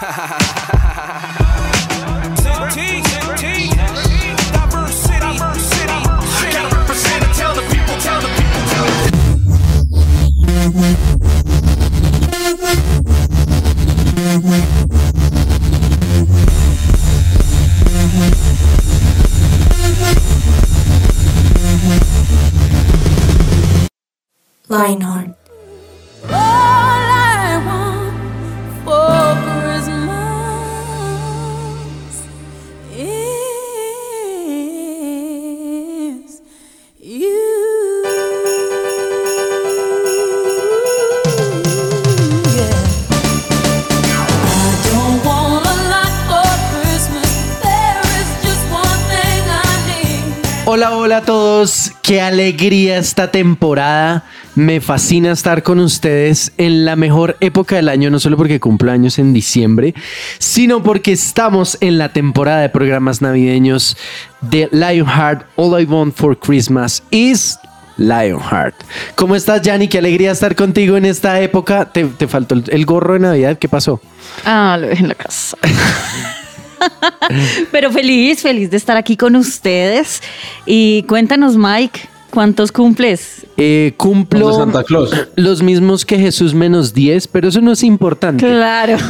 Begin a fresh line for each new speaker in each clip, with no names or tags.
Ha
ha ha ha ha ha Qué alegría esta temporada. Me fascina estar con ustedes en la mejor época del año, no solo porque cumplo años en diciembre, sino porque estamos en la temporada de programas navideños de Lionheart. All I Want for Christmas is Lionheart. ¿Cómo estás, Yanni? Qué alegría estar contigo en esta época. ¿Te, te faltó el, el gorro de Navidad? ¿Qué pasó?
Ah, lo dejé en la casa. Pero feliz, feliz de estar aquí con ustedes. Y cuéntanos, Mike, ¿cuántos cumples?
Eh, cumplo
Santa Claus.
los mismos que Jesús menos 10, pero eso no es importante.
Claro.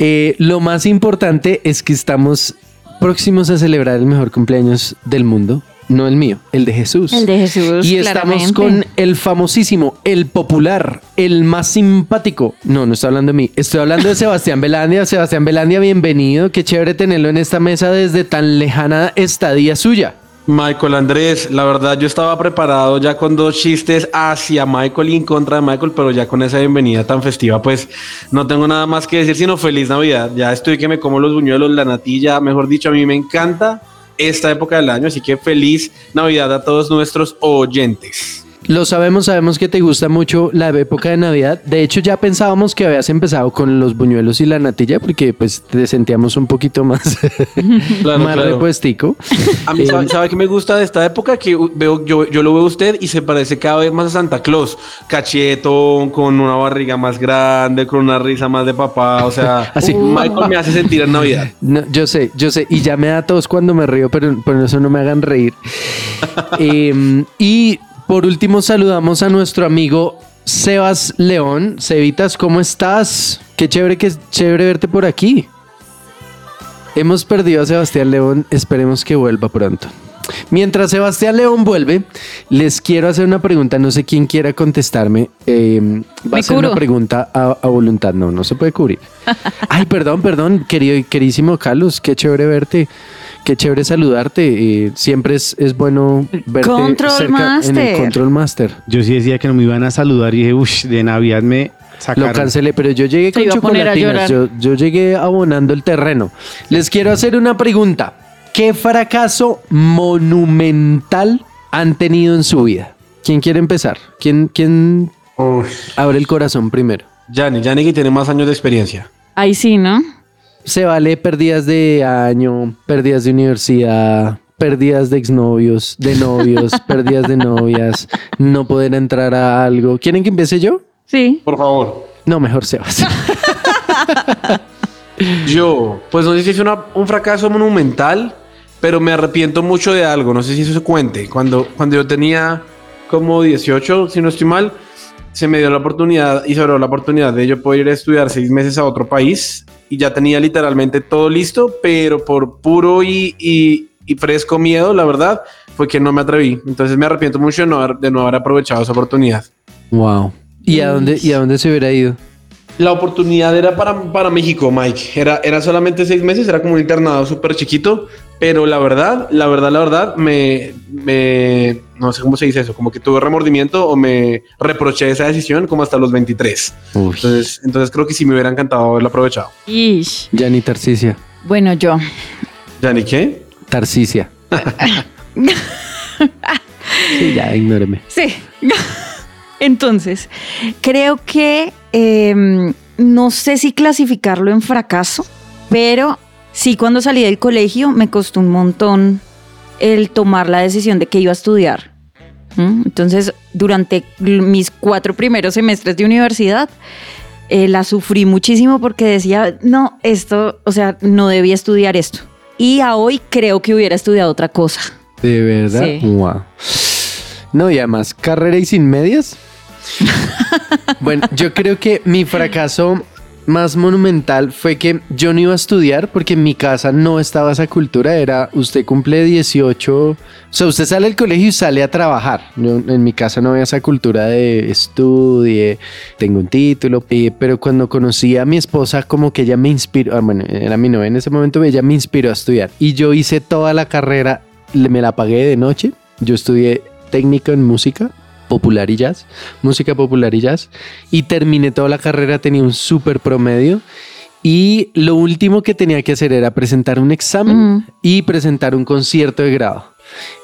Eh, lo más importante es que estamos próximos a celebrar el mejor cumpleaños del mundo. No el mío, el de Jesús.
El de Jesús,
Y estamos
claramente.
con el famosísimo, el popular, el más simpático. No, no estoy hablando de mí. Estoy hablando de Sebastián Belandia. Sebastián Belandia, bienvenido. Qué chévere tenerlo en esta mesa desde tan lejana estadía suya.
Michael Andrés, la verdad yo estaba preparado ya con dos chistes hacia Michael y en contra de Michael, pero ya con esa bienvenida tan festiva, pues no tengo nada más que decir, sino feliz Navidad. Ya estoy que me como los buñuelos, la natilla, mejor dicho, a mí me encanta esta época del año, así que feliz Navidad a todos nuestros oyentes.
Lo sabemos, sabemos que te gusta mucho la época de Navidad. De hecho, ya pensábamos que habías empezado con los buñuelos y la natilla porque pues te sentíamos un poquito más,
Claro,
más
claro.
repuestico.
A mí, ¿sabe, sabe qué me gusta de esta época? Que veo, yo, yo lo veo a usted y se parece cada vez más a Santa Claus. Cachetón, con una barriga más grande, con una risa más de papá. O sea,
Así.
Michael me hace sentir en Navidad.
No, yo sé, yo sé. Y ya me da tos cuando me río, pero por eso no me hagan reír. Em, y por último saludamos a nuestro amigo Sebas León. Cevitas, ¿cómo estás? Qué chévere, que chévere verte por aquí. Hemos perdido a Sebastián León, esperemos que vuelva pronto. Mientras Sebastián León vuelve, les quiero hacer una pregunta, no sé quién quiera contestarme. Eh, va
Me
a ser
curo.
una pregunta a, a voluntad, no, no se puede cubrir. Ay, perdón, perdón, querido, queridísimo Carlos, qué chévere verte, qué chévere saludarte. eh, siempre es, es bueno verte
Control
cerca en
Master.
el Control Master.
Yo sí decía que no me iban a saludar y dije, uff, de Navidad me
Lo
sacaron.
cancelé, pero yo llegué
Se
con chocolatinas. Yo, yo llegué abonando el terreno. Les quiero hacer una pregunta. ¿Qué fracaso monumental han tenido en su vida? ¿Quién quiere empezar? ¿Quién, quién abre el corazón primero?
Yanni, Yanni que tiene más años de experiencia.
Ahí sí, ¿no?
Se vale pérdidas de año, pérdidas de universidad, pérdidas de exnovios, de novios, pérdidas de novias, no poder entrar a algo. ¿Quieren que empiece yo?
Sí.
Por favor.
No, mejor Sebas.
Yo, pues no sé si es una- un fracaso monumental, pero me arrepiento mucho de algo. No sé si eso se cuente. Cuando, cuando yo tenía como 18, si no estoy mal, se me dio la oportunidad y se abrió la oportunidad de yo poder ir a estudiar seis meses a otro país y ya tenía literalmente todo listo, pero por puro y, y- y fresco miedo, la verdad, fue que no me atreví. Entonces me arrepiento mucho de no haber, de no haber aprovechado esa oportunidad.
wow. ¿Y a dónde, y a dónde se hubiera ido?
La oportunidad era para, para México, Mike. Era, era solamente seis meses, era como un internado súper chiquito, pero la verdad, la verdad, la verdad, me, me, no sé cómo se dice eso, como que tuve remordimiento o me reproché esa decisión como hasta los 23. Entonces, entonces creo que sí me hubiera encantado haberlo aprovechado.
Ish.
Ya ni Tarsicia.
Bueno, yo.
¿Ya ni qué?
Tarsicia. sí, ya, ignóreme.
Sí. Entonces, creo que em, no sé si clasificarlo en fracaso, pero sí cuando salí del colegio me costó un montón el tomar la decisión de que iba a estudiar. ¿Mm? Entonces, durante mis cuatro primeros semestres de universidad, eh, la sufrí muchísimo porque decía, no, esto, o sea, no debía estudiar esto. Y a hoy creo que hubiera estudiado otra cosa.
De verdad.
Sí.
Wow. No, y además, carrera y sin medias. bueno, yo creo que mi fracaso más monumental fue que yo no iba a estudiar porque en mi casa no estaba esa cultura. Era usted cumple 18, o sea, usted sale del colegio y sale a trabajar. Yo- en mi casa no había esa cultura de estudie, tengo un título. Pero cuando conocí a mi esposa, como que ella me inspiró. ah, bueno, era mi novia en ese momento, ella me inspiró a estudiar. Y yo hice toda la carrera, me la pagué de noche. Yo estudié técnico en música popular y jazz, música popular y jazz, y terminé toda la carrera, tenía un súper promedio. Y lo último que tenía que hacer era presentar un examen y presentar un concierto de grado.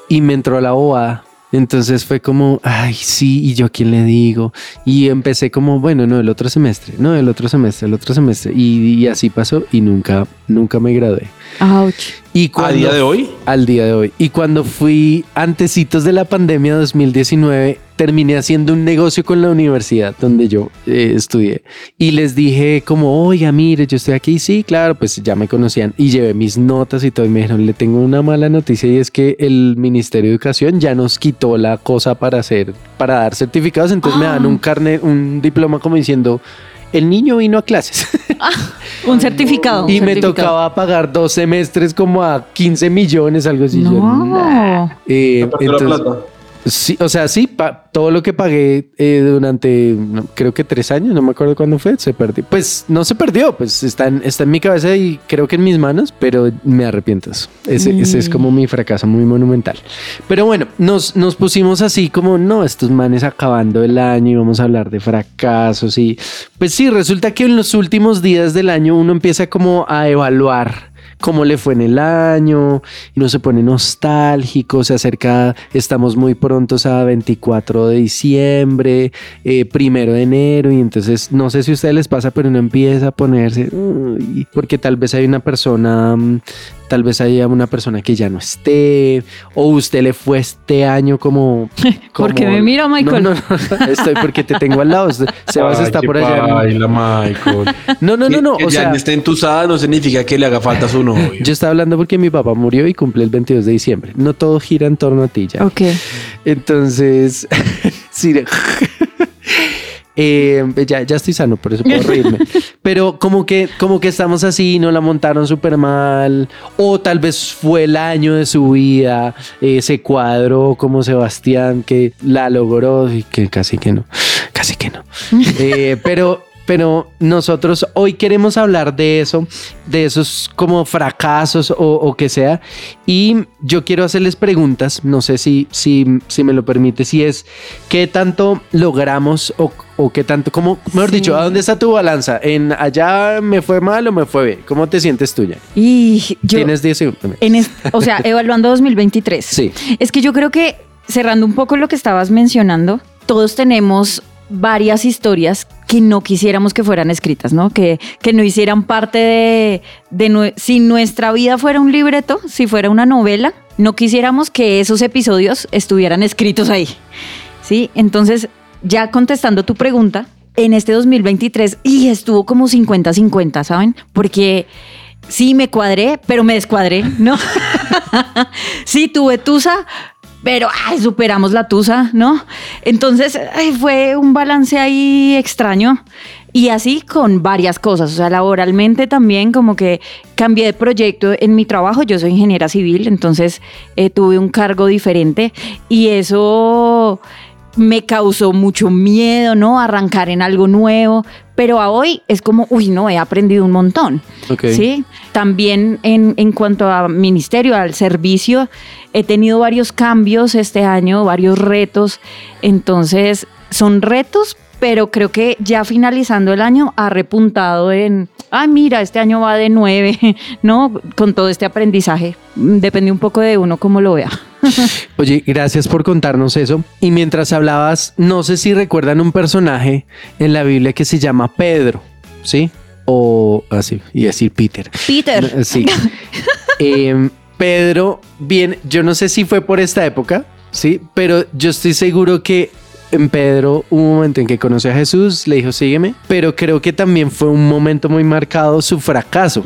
Y me entró la bobada. Entonces fue como, ay, sí, y yo a quién le digo. Y empecé como, bueno, no, el otro semestre, no, el otro semestre, el otro semestre. Y, y así pasó y nunca, nunca me gradué.
Ouch.
Y
¿A
cuando-
día de hoy?
Al día de hoy. Y cuando fui antecitos de la pandemia 2019, terminé haciendo un negocio con la universidad donde yo eh, estudié. Y les dije como, oiga, mire, yo estoy aquí. Sí, claro, pues ya me conocían. Y llevé mis notas y todo. Y me dijeron, le tengo una mala noticia y es que el Ministerio de Educación ya nos quitó la cosa para hacer, para dar certificados. Entonces me dan un carnet, un diploma como diciendo... El niño vino a clases.
Un certificado. un
Y me
certificado.
tocaba pagar dos semestres como a 15 millones, algo así. Yo,
No.
nah. Eh,
¿Te perdió la
entonces,
plata?
Sí, o sea, sí, todo lo que pagué eh, durante, creo que tres años, no me acuerdo cuándo fue, se perdió. Pues no se perdió, pues está en, está en mi cabeza y creo que en mis manos, pero me arrepiento. Ese, ese es como mi fracaso muy monumental. Pero bueno, nos, nos pusimos así como, no, estos manes acabando el año y vamos a hablar de fracasos y pues sí, resulta que en los últimos días del año uno empieza como a evaluar cómo le fue en el año, y uno se pone nostálgico, se acerca, estamos muy prontos a 24 de diciembre, eh, primero de enero, y entonces no sé si a ustedes les pasa, pero uno empieza a ponerse, porque tal vez hay una persona, mm, tal vez haya una persona que ya no esté, o usted le fue este año como...
¿Por qué
como-
me mira, Michael?
No, no, no, estoy porque te tengo al lado. Sebas
Ay,
está por allá.
paila, Michael.
No, no, no, no.
Que
O
ya
sea,
esté entusada no significa que le haga falta a su novio.
yo estaba hablando porque mi papá murió y cumple el 22 de diciembre. No todo gira en torno a ti ya.
Ok.
Entonces, sí. Eh, ya, ya estoy sano, por eso puedo reírme. Pero como que, como que estamos así, no la montaron súper mal. O tal vez fue el año de su vida. eh, se cuadró como Sebastián, que la logró y que casi que no. Casi que no. Eh, pero, pero nosotros hoy queremos hablar de eso, de esos como fracasos o, o que sea. Y yo quiero hacerles preguntas, no sé si, si, si me lo permite, si es qué tanto logramos o, o qué tanto, como, mejor
Sí.
dicho, ¿a dónde está tu balanza? ¿En allá me fue mal o me fue bien? ¿Cómo te sientes tuya?
Y yo,
Tienes 10 segundos.
en es- o sea, evaluando 2023.
Sí.
Es que yo creo que, cerrando un poco lo que estabas mencionando, todos tenemos varias historias que no quisiéramos que fueran escritas, ¿no? Que, que no hicieran parte de, si nuestra vida fuera un libreto, si fuera una novela, no quisiéramos que esos episodios estuvieran escritos ahí, ¿sí? Entonces, ya contestando tu pregunta, en este 2023, y estuvo como 50-50, ¿saben? Porque sí me cuadré, pero me descuadré, ¿no? sí tuve tusa, pero ay, superamos la tusa, ¿no? Entonces ay, fue un balance ahí extraño. Y así con varias cosas, o sea, laboralmente también como que cambié de proyecto en mi trabajo, yo soy ingeniera civil, entonces eh, tuve un cargo diferente y eso me causó mucho miedo, ¿no? Arrancar en algo nuevo, pero a hoy es como, uy, no, he aprendido un montón.
Ok.
Sí, también en, en cuanto a ministerio, al servicio, he tenido varios cambios este año, varios retos. Entonces, son retos, pero creo que ya finalizando el año ha repuntado en, ah, mira, este año va de nueve, ¿no? Con todo este aprendizaje. Depende un poco de uno cómo lo vea.
Oye, gracias por contarnos eso. Y mientras hablabas, no sé si recuerdan un personaje en la Biblia que se llama Pedro, ¿sí? O así, y decir Peter.
Peter.
Sí. Em, Pedro, bien, yo no sé si fue por esta época, ¿sí? Pero yo estoy seguro que en Pedro hubo un momento en que conoció a Jesús, le dijo sígueme, pero creo que también fue un momento muy marcado su fracaso,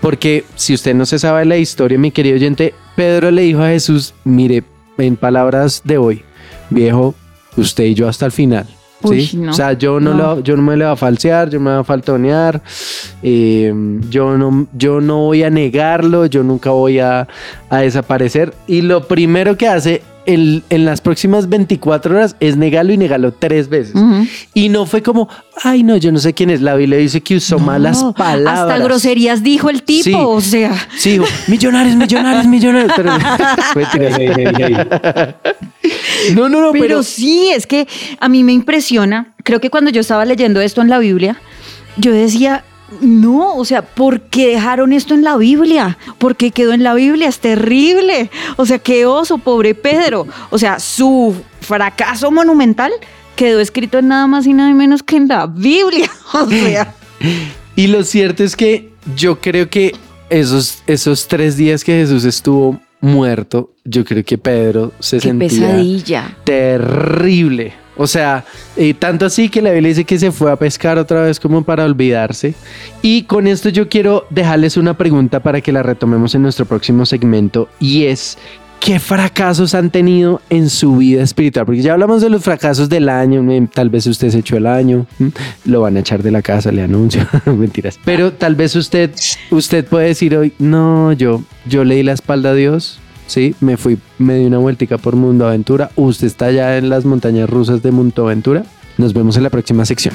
porque si usted no se sabe la historia, mi querido oyente, Pedro le dijo a Jesús, mire, en palabras de hoy, viejo, usted y yo hasta el final.
No.
O sea, yo no,
No.
lo- yo no me le voy a falsear, yo no me voy a faltonear, eh, yo, no, yo no voy a negarlo, yo nunca voy a, a desaparecer. Y lo primero que hace el- en las próximas 24 horas es negarlo y negarlo tres veces. Y no fue como, ay, no, yo no sé quién es. La Biblia dice que usó malas palabras.
Hasta groserías dijo el tipo,
Sí.
o sea.
Sí, dijo, millonarios, millonarios, millonarios. Pero. No, no, no,
Pero,
pero,
sí, es que a mí me impresiona. Creo que cuando yo estaba leyendo esto en la Biblia, yo decía, no, o sea, ¿por qué dejaron esto en la Biblia? ¿Por qué quedó en la Biblia? Es terrible. O sea, qué oso, pobre Pedro. O sea, su fracaso monumental quedó escrito en nada más y nada menos que en la Biblia. O sea,
Y lo cierto es que yo creo que esos, esos tres días que Jesús estuvo muerto, yo creo que Pedro se
qué
sentía
pesadilla.
terrible. O sea, eh, tanto así que la Biblia dice que se fue a pescar otra vez como para olvidarse. Y con esto yo quiero dejarles una pregunta para que la retomemos en nuestro próximo segmento y es, ¿qué fracasos han tenido en su vida espiritual? Porque ya hablamos de los fracasos del año, mm, tal vez usted se echó el año, mm, lo van a echar de la casa, le anuncio, mentiras. Pero tal vez usted, usted puede decir hoy, no, yo, yo le di la espalda a Dios, Sí, me fui, me di una vueltica por Mundo Aventura. Usted está ya en las montañas rusas de Mundo Aventura. Nos vemos en la próxima sección.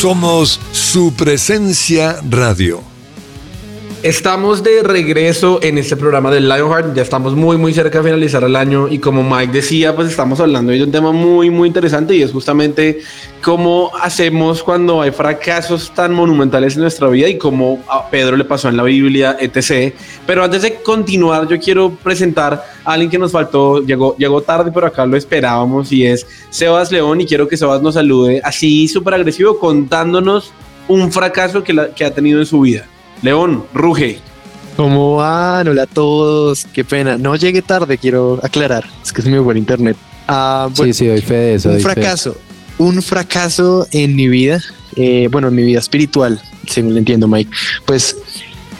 Somos su presencia radio.
Estamos de regreso en este programa del Lionheart. Ya estamos muy, muy cerca de finalizar el año. Y como Mike decía, pues estamos hablando de un tema muy, muy interesante y es justamente cómo hacemos cuando hay fracasos tan monumentales en nuestra vida y cómo a Pedro le pasó en la Biblia, etc. Pero antes de continuar, yo quiero presentar a alguien que nos faltó. Llegó, llegó tarde, pero acá lo esperábamos y es Sebas León. Y quiero que Sebas nos salude así súper agresivo contándonos un fracaso que, la- que ha tenido en su vida. León, ruge.
¿Cómo van? Hola a todos. Qué pena. No llegué tarde, quiero aclarar. Es que es muy buen internet. Ah, bueno,
sí, sí, doy fe de eso.
un
fe.
fracaso. Un fracaso en mi vida. eh, bueno, en mi vida espiritual, según lo entiendo, Mike. Pues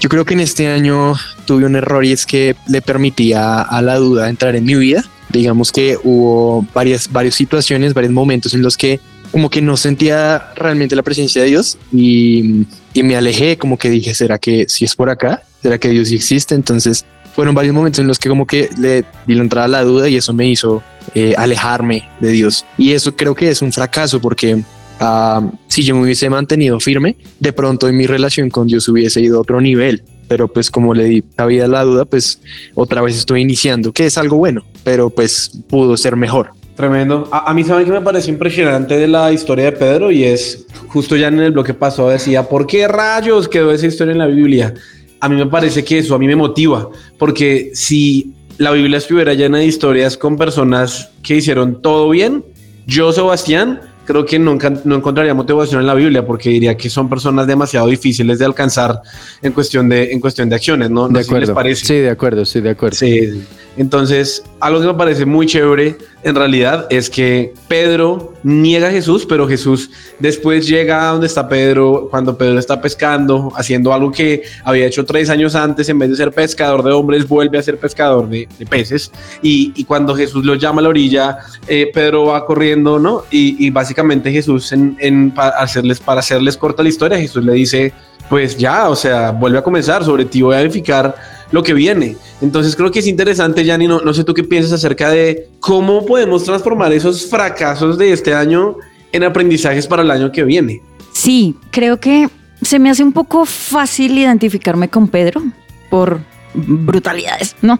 yo creo que en este año tuve un error y es que le permitía a la duda entrar en mi vida. Digamos que hubo varias, varias situaciones, varios momentos en los que como que no sentía realmente la presencia de Dios y, y me alejé, como que dije, ¿será que si es por acá? ¿Será que Dios sí existe? Entonces fueron varios momentos en los que como que le di la entrada a la duda y eso me hizo eh, alejarme de Dios. Y eso creo que es un fracaso porque ah, si yo me hubiese mantenido firme, de pronto en mi relación con Dios hubiese ido a otro nivel. Pero pues como le di cabida a la duda, pues otra vez estoy iniciando, que es algo bueno, pero pues pudo ser mejor.
Tremendo. A, a mí saben que me parece impresionante de la historia de Pedro y es justo ya en el bloque pasado decía, ¿por qué rayos quedó esa historia en la Biblia? A mí me parece que eso a mí me motiva, porque si la Biblia estuviera llena de historias con personas que hicieron todo bien, yo, Sebastián, creo que nunca no encontraría motivación en la Biblia porque diría que son personas demasiado difíciles de alcanzar en cuestión de, en cuestión de acciones, ¿no? No
De
sé si les
acuerdo.
parece.
Sí, de acuerdo, estoy de acuerdo.
Sí. Entonces, algo que me parece muy chévere en realidad es que Pedro niega a Jesús, pero Jesús después llega a donde está Pedro, cuando Pedro está pescando, haciendo algo que había hecho tres años antes, en vez de ser pescador de hombres, vuelve a ser pescador de, peces. Y, cuando Jesús lo llama a la orilla, eh, Pedro va corriendo, ¿no? Y, básicamente Jesús, en- para, hacerles, para hacerles corta la historia, Jesús le dice, pues ya, o sea, vuelve a comenzar, sobre ti voy a edificar lo que viene. Entonces creo que es interesante, Yanni, no, no sé tú qué piensas acerca de cómo podemos transformar esos fracasos de este año en aprendizajes para el año que viene.
Sí, creo que se me hace un poco fácil identificarme con Pedro por brutalidades, ¿no?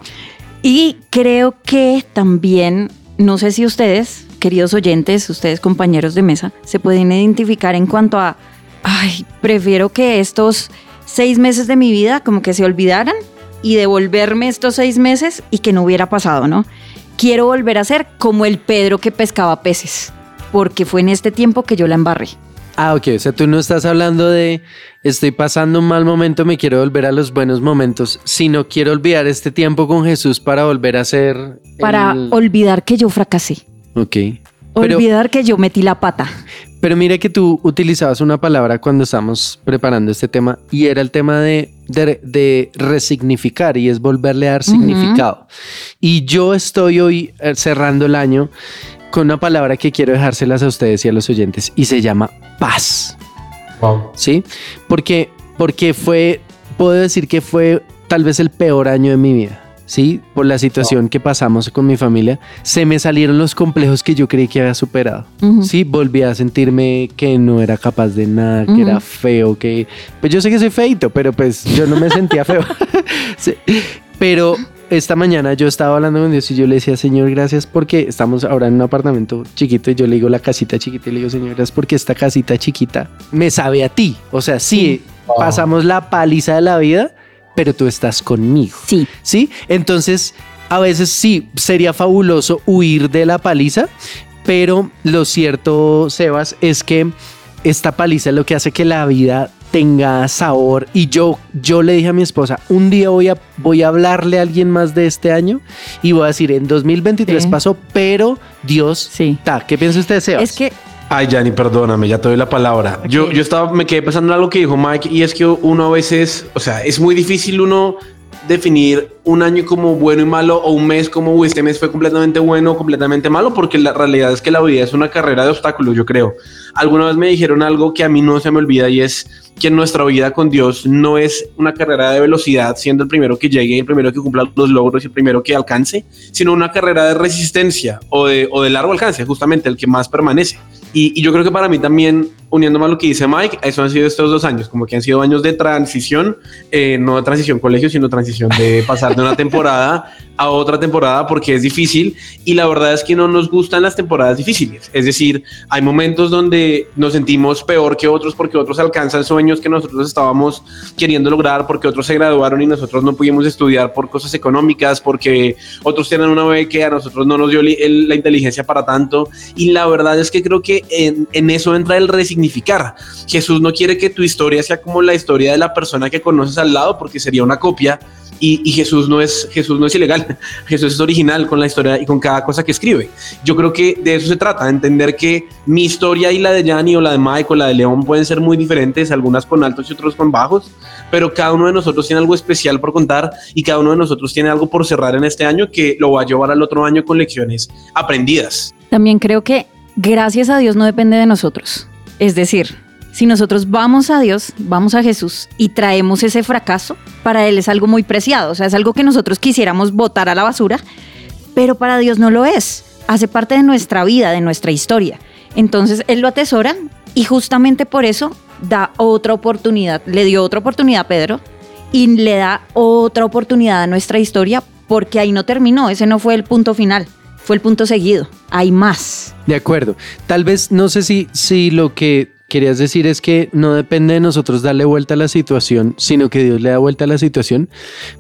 Y creo que también, no sé si ustedes, queridos oyentes, ustedes compañeros de mesa, se pueden identificar en cuanto a, ay, prefiero que estos seis meses de mi vida como que se olvidaran y devolverme estos seis meses y que no hubiera pasado, ¿no? Quiero volver a ser como el Pedro que pescaba peces, porque fue en este tiempo que yo la embarré.
Ah, ok. O sea, tú no estás hablando de estoy pasando un mal momento, me quiero volver a los buenos momentos, sino quiero olvidar este tiempo con Jesús para volver a ser.
Para
el-
olvidar que yo fracasé.
Ok. Pero,
olvidar que yo metí la pata.
Pero mira que tú utilizabas una palabra cuando estábamos preparando este tema y era el tema de, de, de resignificar y es volverle a dar significado. Y yo estoy hoy eh, cerrando el año con una palabra que quiero dejárselas a ustedes y a los oyentes y se llama paz.
Wow.
¿sí? Porque, porque fue, puedo decir que fue tal vez el peor año de mi vida, ¿sí? Por la situación que pasamos con mi familia, se me salieron los complejos que yo creí que había superado,
Ujú.
¿sí? Volví a sentirme que no era capaz de nada, que era feo, que... Pues yo sé que soy feito, pero pues yo no me sentía feo. Sí. Pero esta mañana yo estaba hablando con Dios y yo le decía, Señor, gracias porque estamos ahora en un apartamento chiquito y yo le digo la casita chiquita y le digo, Señor, gracias porque esta casita chiquita me sabe a ti. O sea, sí, pasamos la paliza de la vida, pero tú estás conmigo.
Sí.
¿Sí? Entonces, a veces sí, sería fabuloso huir de la paliza, pero lo cierto, Sebas, es que esta paliza es lo que hace que la vida tenga sabor y yo yo le dije a mi esposa un día voy a voy a hablarle a alguien más de este año y voy a decir en 2023
Sí.
pasó pero Dios
Sí.
ta ¿qué piensa usted Sebas?
Es que
Ay, Yanni, perdóname, ya te doy la palabra. Yo,
Ok.
yo estaba, me quedé pensando en algo que dijo Mike y es que uno a veces, o sea, es muy difícil uno definir un año como bueno y malo o un mes como "Uy, este mes fue completamente bueno o completamente malo porque la realidad es que la vida es una carrera de obstáculos, yo creo. Alguna vez me dijeron algo que a mí no se me olvida y es que nuestra vida con Dios no es una carrera de velocidad, siendo el primero que llegue, el primero que cumpla los logros y el primero que alcance, sino una carrera de resistencia o de, o de largo alcance, justamente el que más permanece. Y, y yo creo que para mí también, uniéndome a lo que dice Mike, eso han sido estos dos años, como que han sido años de transición, eh, no de transición colegio, sino transición de pasar de una temporada a otra temporada porque es difícil y la verdad es que no nos gustan las temporadas difíciles. Es decir, hay momentos donde nos sentimos peor que otros porque otros alcanzan sueños que nosotros estábamos queriendo lograr, porque otros se graduaron y nosotros no pudimos estudiar por cosas económicas, porque otros tienen una beca que a nosotros no nos dio la inteligencia para tanto. Y la verdad es que creo que en, en eso entra el Jesús no quiere que tu historia sea como la historia de la persona que conoces al lado, porque sería una copia. Y, Jesús no es Jesús no es ilegal, Jesús es original con la historia y con cada cosa que escribe. Yo creo que de eso se trata, de entender que mi historia y la de Yanni o la de Mike o la de León pueden ser muy diferentes, algunas con altos y otros con bajos, pero cada uno de nosotros tiene algo especial por contar y cada uno de nosotros tiene algo por cerrar en este año que lo va a llevar al otro año con lecciones aprendidas.
también creo que gracias a Dios no depende de nosotros. Es decir, si nosotros vamos a Dios, vamos a Jesús y traemos ese fracaso, para Él es algo muy preciado, o sea, es algo que nosotros quisiéramos botar a la basura, pero para Dios no lo es. Hace parte de nuestra vida, de nuestra historia. Entonces Él lo atesora y justamente por eso da otra oportunidad, le dio otra oportunidad a Pedro y le da otra oportunidad a nuestra historia porque ahí no terminó, ese no fue el punto final, fue el punto seguido, hay más.
De acuerdo. Tal vez no sé si, si lo que querías decir es que no depende de nosotros darle vuelta a la situación, sino que Dios le da vuelta a la situación.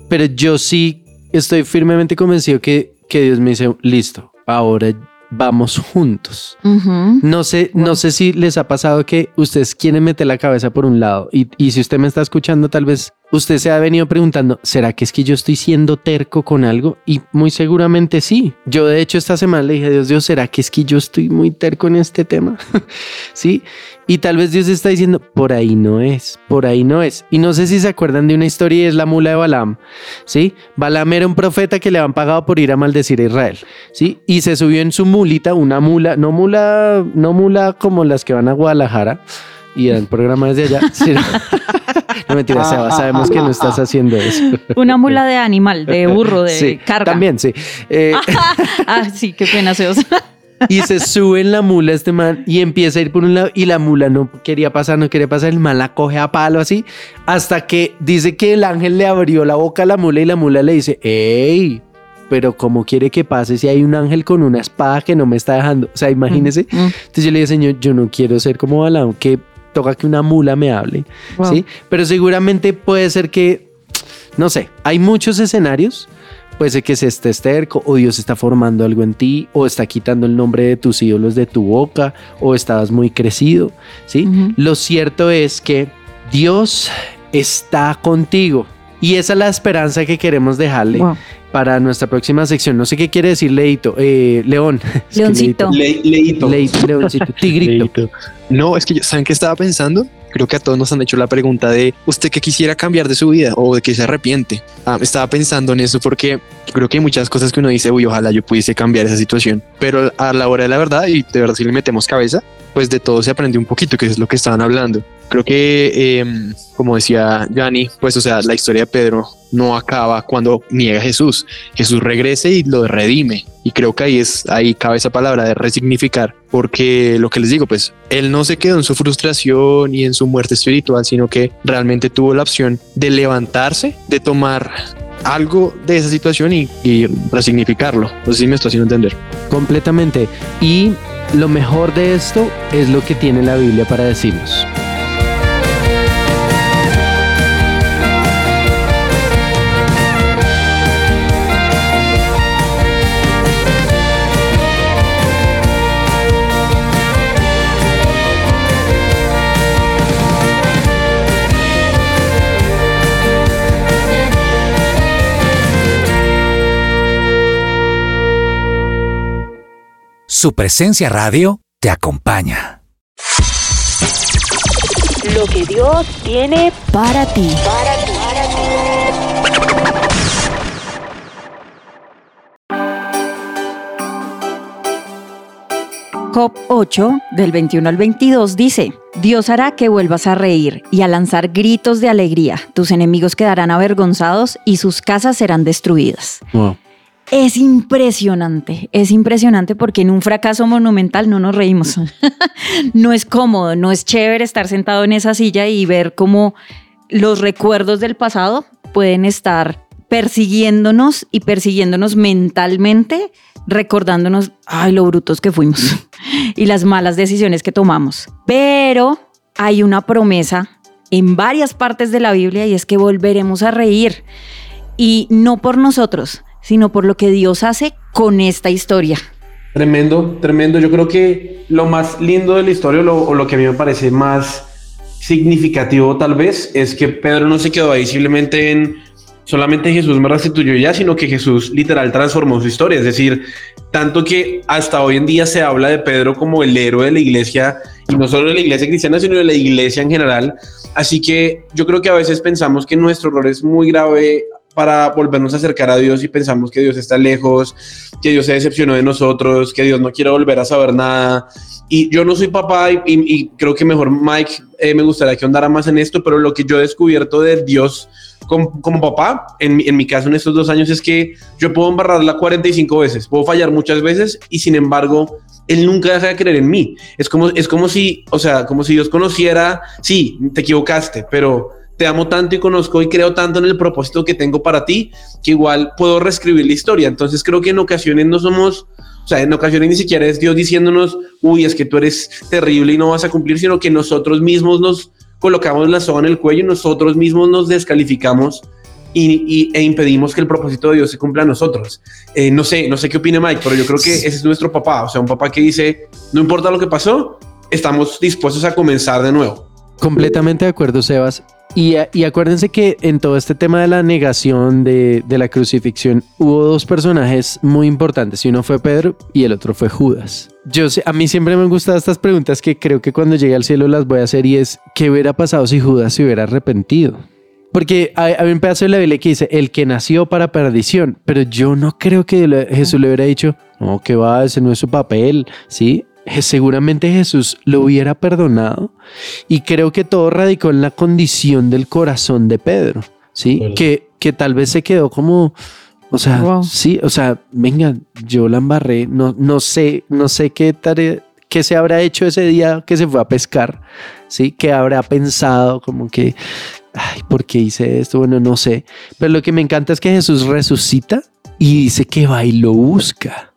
Pero yo sí estoy firmemente convencido que, que Dios me dice, listo, ahora vamos juntos.
Ujú.
No sé, no sé si les ha pasado que ustedes quieren meter la cabeza por un lado y, y si usted me está escuchando, tal vez usted se ha venido preguntando, ¿será que es que yo estoy siendo terco con algo? Y muy seguramente sí. Yo de hecho esta semana le dije a Dios, Dios, ¿será que es que yo estoy muy terco en este tema? sí. Y tal vez Dios está diciendo, por ahí no es, por ahí no es. Y no sé si se acuerdan de una historia y es la mula de Balaam. ¿sí? Balaam era un profeta que le han pagado por ir a maldecir a Israel, ¿sí? Y se subió en su mulita, una mula, no mula, no mula como las que van a Guadalajara y dan programas de allá. sino- no mentira, Seba, sabemos que no estás haciendo eso.
Una mula de animal, de burro, de
sí,
carga.
también, sí. Eh,
ah, sí, qué pena, Seos.
y se sube en la mula este man y empieza a ir por un lado y la mula no quería pasar, no quería pasar, el man la coge a palo así, hasta que dice que el ángel le abrió la boca a la mula y la mula le dice, ¡Ey! pero ¿cómo quiere que pase si hay un ángel con una espada que no me está dejando? O sea, imagínese.
Mm.
Entonces yo le dije, Señor, yo no quiero ser como Balaam, que toca que una mula me hable,
Wow.
¿sí? Pero seguramente puede ser que, no sé, hay muchos escenarios. Puede ser que se esté esterco o Dios está formando algo en ti o está quitando el nombre de tus ídolos de tu boca o estabas muy crecido, ¿sí? Lo cierto es que Dios está contigo y esa es la esperanza que queremos dejarle
Wow.
Para nuestra próxima sección. No sé qué quiere decir Leito, eh, León.
Leoncito.
Le-.
Leito, Leoncito, Tigrito.
No, es que yo, ¿saben qué estaba pensando? Creo que a todos nos han hecho la pregunta de usted qué quisiera cambiar de su vida o de qué se arrepiente. Ah, estaba pensando en eso porque creo que hay muchas cosas que uno dice, uy, ojalá yo pudiese cambiar esa situación. Pero a la hora de la verdad, y de verdad si le metemos cabeza, pues de todo se aprende un poquito, que es lo que estaban hablando. Creo que, em, como decía Yanni, pues o sea, la historia de Pedro no acaba cuando niega a Jesús. Jesús regrese y lo redime. Y creo que ahí es, ahí cabe esa palabra de resignificar, porque lo que les digo, pues él no se quedó en su frustración y en su muerte espiritual, sino que realmente tuvo la opción de levantarse, de tomar algo de esa situación y, y resignificarlo. No sé si me estoy haciendo entender.
Completamente. Y lo mejor de esto es lo que tiene la Biblia para decirnos.
Su presencia radio te acompaña.
Lo que Dios tiene
Para ti. Job 8, del 21 al 22, dice, Dios hará que vuelvas a reír y a lanzar gritos de alegría. Tus enemigos quedarán avergonzados y sus casas serán destruidas.
Wow.
Es impresionante, es impresionante porque en un fracaso monumental no nos reímos. no es cómodo, no es chévere estar sentado en esa silla y ver cómo los recuerdos del pasado pueden estar persiguiéndonos y persiguiéndonos mentalmente, recordándonos, ay, lo brutos que fuimos y las malas decisiones que tomamos. Pero hay una promesa en varias partes de la Biblia y es que volveremos a reír y no por nosotros, sino por lo que Dios hace con esta historia.
Tremendo, tremendo. Yo creo que lo más lindo de la historia, lo, o lo que a mí me parece más significativo tal vez, es que Pedro no se quedó ahí simplemente en solamente Jesús me restituyó ya, sino que Jesús literal transformó su historia. Es decir, tanto que hasta hoy en día se habla de Pedro como el héroe de la iglesia, y no solo de la iglesia cristiana, sino de la iglesia en general. Así que yo creo que a veces pensamos que nuestro error es muy grave para volvernos a acercar a Dios y pensamos que Dios está lejos, que Dios se decepcionó de nosotros, que Dios no quiere volver a saber nada. Y yo no soy papá y, y- y creo que mejor Mike eh, me gustaría que andara más en esto, pero lo que yo he descubierto de Dios como, como papá, en, en mi caso en estos dos años, es que yo puedo embarrarla 45 veces, puedo fallar muchas veces y sin embargo, Él nunca deja de creer en mí. Es como, es como si, o sea, como si Dios conociera, sí, te equivocaste, pero te amo tanto y conozco y creo tanto en el propósito que tengo para ti, que igual puedo reescribir la historia. Entonces creo que en ocasiones no somos, o sea, en ocasiones ni siquiera es Dios diciéndonos, uy, es que tú eres terrible y no vas a cumplir, sino que nosotros mismos nos colocamos la soga en el cuello nosotros mismos nos descalificamos y, y- e impedimos que el propósito de Dios se cumpla a nosotros. Eh, no sé, no sé qué opine Mike, pero yo creo que ese es nuestro papá, o sea, un papá que dice, no importa lo que pasó, estamos dispuestos a comenzar de nuevo.
Completamente de acuerdo, Sebas. Y, acuérdense que en todo este tema de la negación de, la crucifixión hubo dos personajes muy importantes. Uno fue Pedro y el otro fue Judas. Yo sé, a mí siempre me han gustado estas preguntas que creo que cuando llegue al cielo las voy a hacer y es, ¿qué hubiera pasado si Judas se hubiera arrepentido? Porque hay, hay un pedazo de la Biblia que dice, el que nació para perdición, pero yo no creo que Jesús le hubiera dicho, no, que va, ese no es su papel, ¿sí? Seguramente Jesús lo hubiera perdonado y creo que todo radicó en la condición del corazón de Pedro, ¿sí? Que, que tal vez se quedó como, o sea,
Wow.
sí, o sea, venga, yo la embarré, no, no sé, no sé qué tarea, qué se habrá hecho ese día que se fue a pescar, ¿sí? Que habrá pensado como que, ay, ¿por qué hice esto? Bueno, no sé. Pero lo que me encanta es que Jesús resucita y dice que va y lo busca.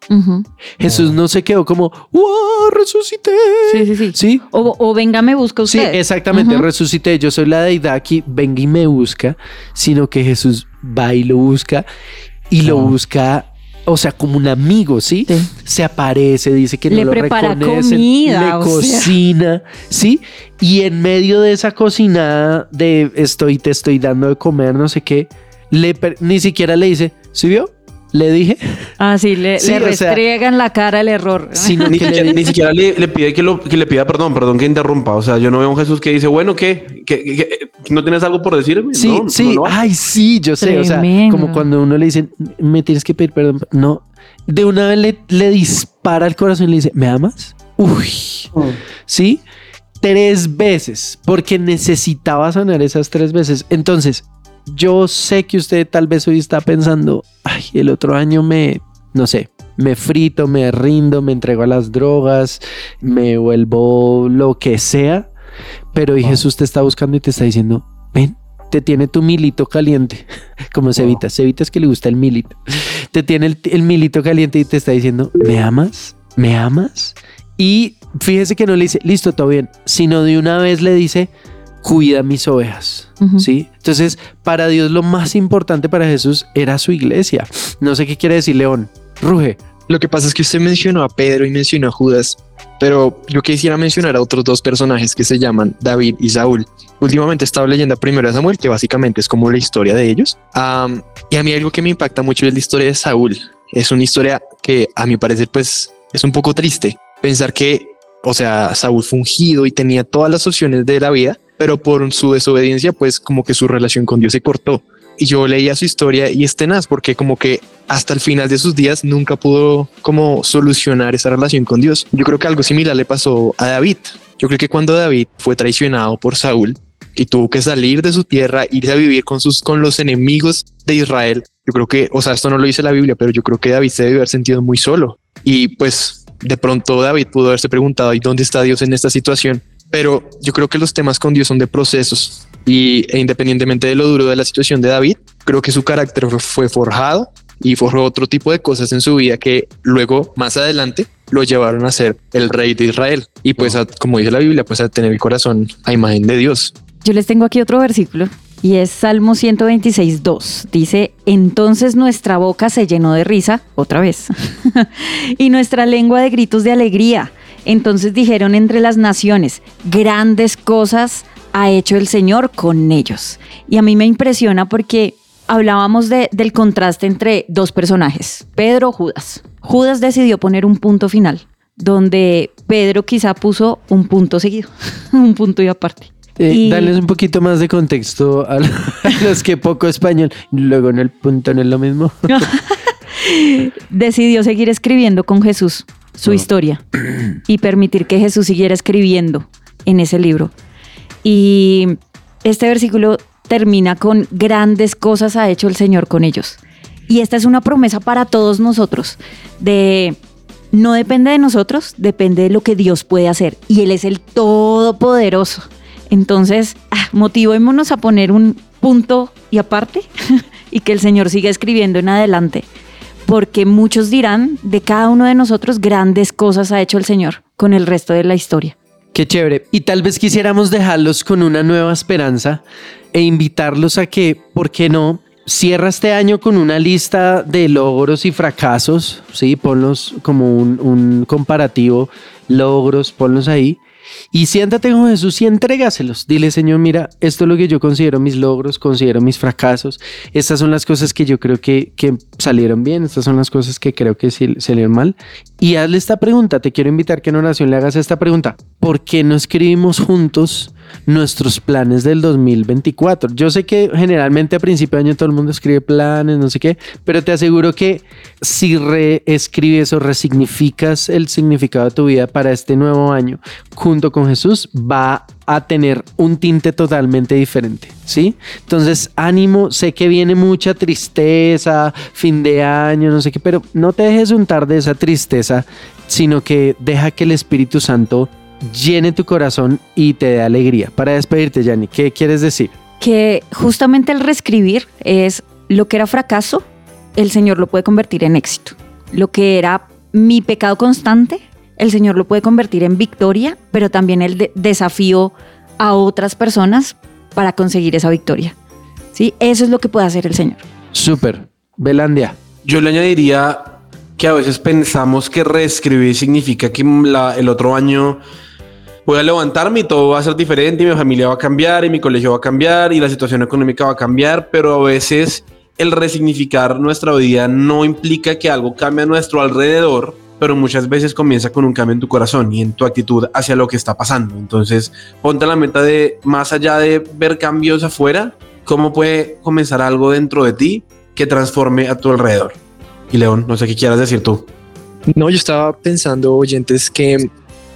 Jesús no se quedó como, ¡wow! Resucité.
Sí, sí, sí.
Sí,
O, o venga, me busca
Sí,
usted.
exactamente,
Ujú.
resucité, yo soy la deidad aquí, venga y me busca, sino que Jesús va y lo busca y lo busca, o sea, como un amigo, ¿sí?
Sí.
Se aparece, dice que no
Le
lo
prepara
reconocen,
comida,
le
sea.
cocina, ¿sí? Y en medio de esa cocinada de estoy, te estoy dando de comer, no sé qué, le ni siquiera le dice, ¿sí vio? Le dije,
Ah, sí, le,
Sí,
le
sea-
la cara el error.
sino
Ni,
que le
siquiera-
dice,
ni siquiera le, le pide que, lo, que le pida perdón, perdón que interrumpa. O sea, yo no veo a un Jesús que dice, bueno, ¿qué? ¿Qué- qué- qué- no tienes algo por decirme?
Sí,
No,
sí,
no
ay, sí, yo sé, o sea, como cuando uno le dice, me tienes que pedir perdón, no, de una vez le, le dispara al corazón y le dice, ¿me amas? Uy, sí, tres veces, porque necesitaba sonar esas tres veces. Entonces, yo sé que usted tal vez hoy está pensando, ay, el otro año me, no sé, me frito, me rindo, me entrego a las drogas, me vuelvo lo que sea, pero hoy Jesús te está buscando y te está diciendo, ven, te tiene tu milito caliente, como Cevita, Cevita es que le gusta el milito, te tiene el, el milito caliente y te está diciendo, ¿me amas? ¿Me amas? Y fíjese que no le dice, listo, todo bien, sino de una vez le dice, cuida mis ovejas.
Ujú.
¿Sí? Entonces, para Dios lo más importante para Jesús era su iglesia. No sé qué quiere decir León. Ruge.
Lo que pasa es que usted mencionó a Pedro y mencionó a Judas, pero yo quisiera mencionar a otros dos personajes que se llaman David y Saúl. Últimamente he estado leyendo primero de Samuel, que básicamente es como la historia de ellos. Y a mí algo que me impacta mucho es la historia de Saúl. Es una historia que a mi parecer pues es un poco triste. Pensar que, o sea, Saúl fue ungido y tenía todas las opciones de la vida, pero por su desobediencia pues como que su relación con Dios se cortó. Y yo leía su historia y es tenaz porque como que hasta el final de sus días nunca pudo como solucionar esa relación con Dios. Yo creo que algo similar le pasó a David. Yo creo que cuando David fue traicionado por Saúl y tuvo que salir de su tierra, irse a vivir con sus con los enemigos de Israel, yo creo que, o sea, esto no lo dice la Biblia, pero yo creo que David se debe haber sentido muy solo. Y pues de pronto David pudo haberse preguntado, ¿y dónde está Dios en esta situación? Pero yo creo que los temas con Dios son de procesos y e independientemente de lo duro de la situación de David, creo que su carácter fue- forjado y forjó otro tipo de cosas en su vida que luego, más adelante, lo llevaron a ser el rey de Israel. Y pues, a- como dice la Biblia, pues a tener el corazón a imagen de Dios.
Yo les tengo aquí otro versículo y es Salmo 126, 2. Dice, entonces nuestra boca se llenó de risa, otra vez, y nuestra lengua de gritos de alegría. Entonces dijeron entre las naciones, grandes cosas ha hecho el Señor con ellos. Y a mí me impresiona porque hablábamos de- del contraste entre dos personajes, Pedro Judas. Judas decidió poner un punto final, donde Pedro quizá puso un punto seguido, un punto y aparte.
Eh,
Y-
Darles un poquito más de contexto a, los que poco español. Luego en el punto no es lo mismo.
decidió seguir escribiendo con Jesús su historia y permitir que Jesús siguiera escribiendo en ese libro. Y este versículo termina con grandes cosas ha hecho el Señor con ellos. Y esta es una promesa para todos nosotros de no depende de nosotros, depende de lo que Dios puede hacer y él es el todopoderoso. Entonces, ah, motivémonos a poner un punto y aparte y que el Señor siga escribiendo en adelante porque muchos dirán de cada uno de nosotros grandes cosas ha hecho el Señor con el resto de la historia.
Qué chévere. Y tal vez quisiéramos dejarlos con una nueva esperanza e invitarlos a que, ¿por qué no? Cierra este año con una lista de logros y fracasos, ¿sí? Ponlos como un, un comparativo, logros, ponlos ahí. Y siéntate con Jesús y entrégaselos. Dile, Señor, mira, esto es lo que yo considero mis logros, considero mis fracasos. Estas son las cosas que yo creo que, que salieron bien, estas son las cosas que creo que salieron mal. Y hazle esta pregunta, te quiero invitar que en oración le hagas esta pregunta. ¿Por qué no escribimos juntos nuestros planes del 2024? Yo sé que generalmente a principio de año todo el mundo escribe planes, no sé qué, pero te aseguro que si reescribes o resignificas el significado de tu vida para este nuevo año junto con Jesús, va a tener un tinte totalmente diferente, ¿sí? Entonces, ánimo, sé que viene mucha tristeza, fin de año, no sé qué, pero no te dejes untar de esa tristeza, sino que deja que el Espíritu Santo llene tu corazón y te dé alegría. Para despedirte, Yanni, ¿qué quieres decir?
Que justamente el reescribir es lo que era fracaso, el Señor lo puede convertir en éxito. Lo que era mi pecado constante, el Señor lo puede convertir en victoria, pero también el de- desafío a otras personas para conseguir esa victoria. ¿Sí? Eso es lo que puede hacer el Señor.
Súper. Belandia.
Yo le añadiría que a veces pensamos que reescribir significa que la- el otro año voy a levantarme y todo va a ser diferente y mi familia va a cambiar y mi colegio va a cambiar y la situación económica va a cambiar, pero a veces el resignificar nuestra vida no implica que algo cambie a nuestro alrededor, pero muchas veces comienza con un cambio en tu corazón y en tu actitud hacia lo que está pasando. Entonces, ponte la meta de más allá de ver cambios afuera, cómo puede comenzar algo dentro de ti que transforme a tu alrededor. Y León, no sé qué quieras decir tú.
No, yo estaba pensando, oyentes, que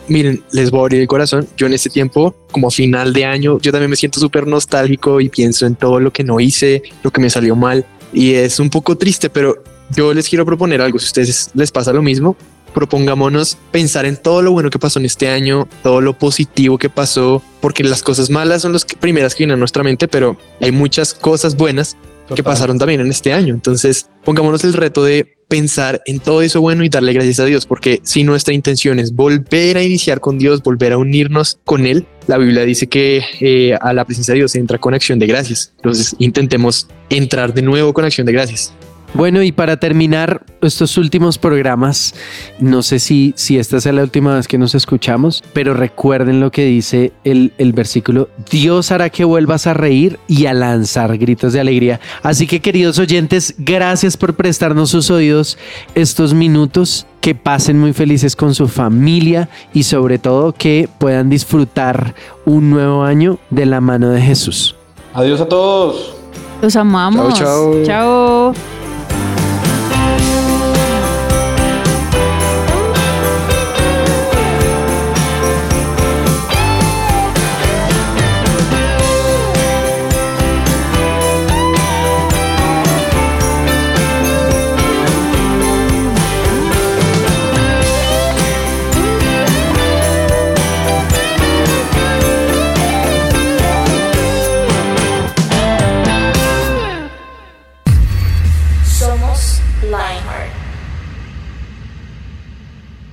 miren, les voy a abrir el corazón. Yo en este tiempo, como final de año, yo también me siento súper nostálgico y pienso en todo lo que no hice, lo que me salió mal. Y es un poco triste, pero yo les quiero proponer algo. Si a ustedes les pasa lo mismo, propongámonos pensar en todo lo bueno que pasó en este año, todo lo positivo que pasó, porque las cosas malas son las primeras que vienen a nuestra mente, pero hay muchas cosas buenas que pasaron también en este año. Entonces, pongámonos el reto de pensar en todo eso bueno y darle gracias a Dios, porque si nuestra intención es volver a iniciar con Dios, volver a unirnos con Él, la Biblia dice que eh, a la presencia de Dios se entra con acción de gracias. Entonces, intentemos entrar de nuevo con acción de gracias.
Bueno, y para terminar estos últimos programas, no sé si, si esta sea la última vez que nos escuchamos, pero recuerden lo que dice el, el versículo, Dios hará que vuelvas a reír y a lanzar gritos de alegría. Así que queridos oyentes, gracias por prestarnos sus oídos estos minutos, que pasen muy felices con su familia y sobre todo que puedan disfrutar un nuevo año de la mano de Jesús.
Adiós a todos.
Los amamos.
Chao, chao.
Chao.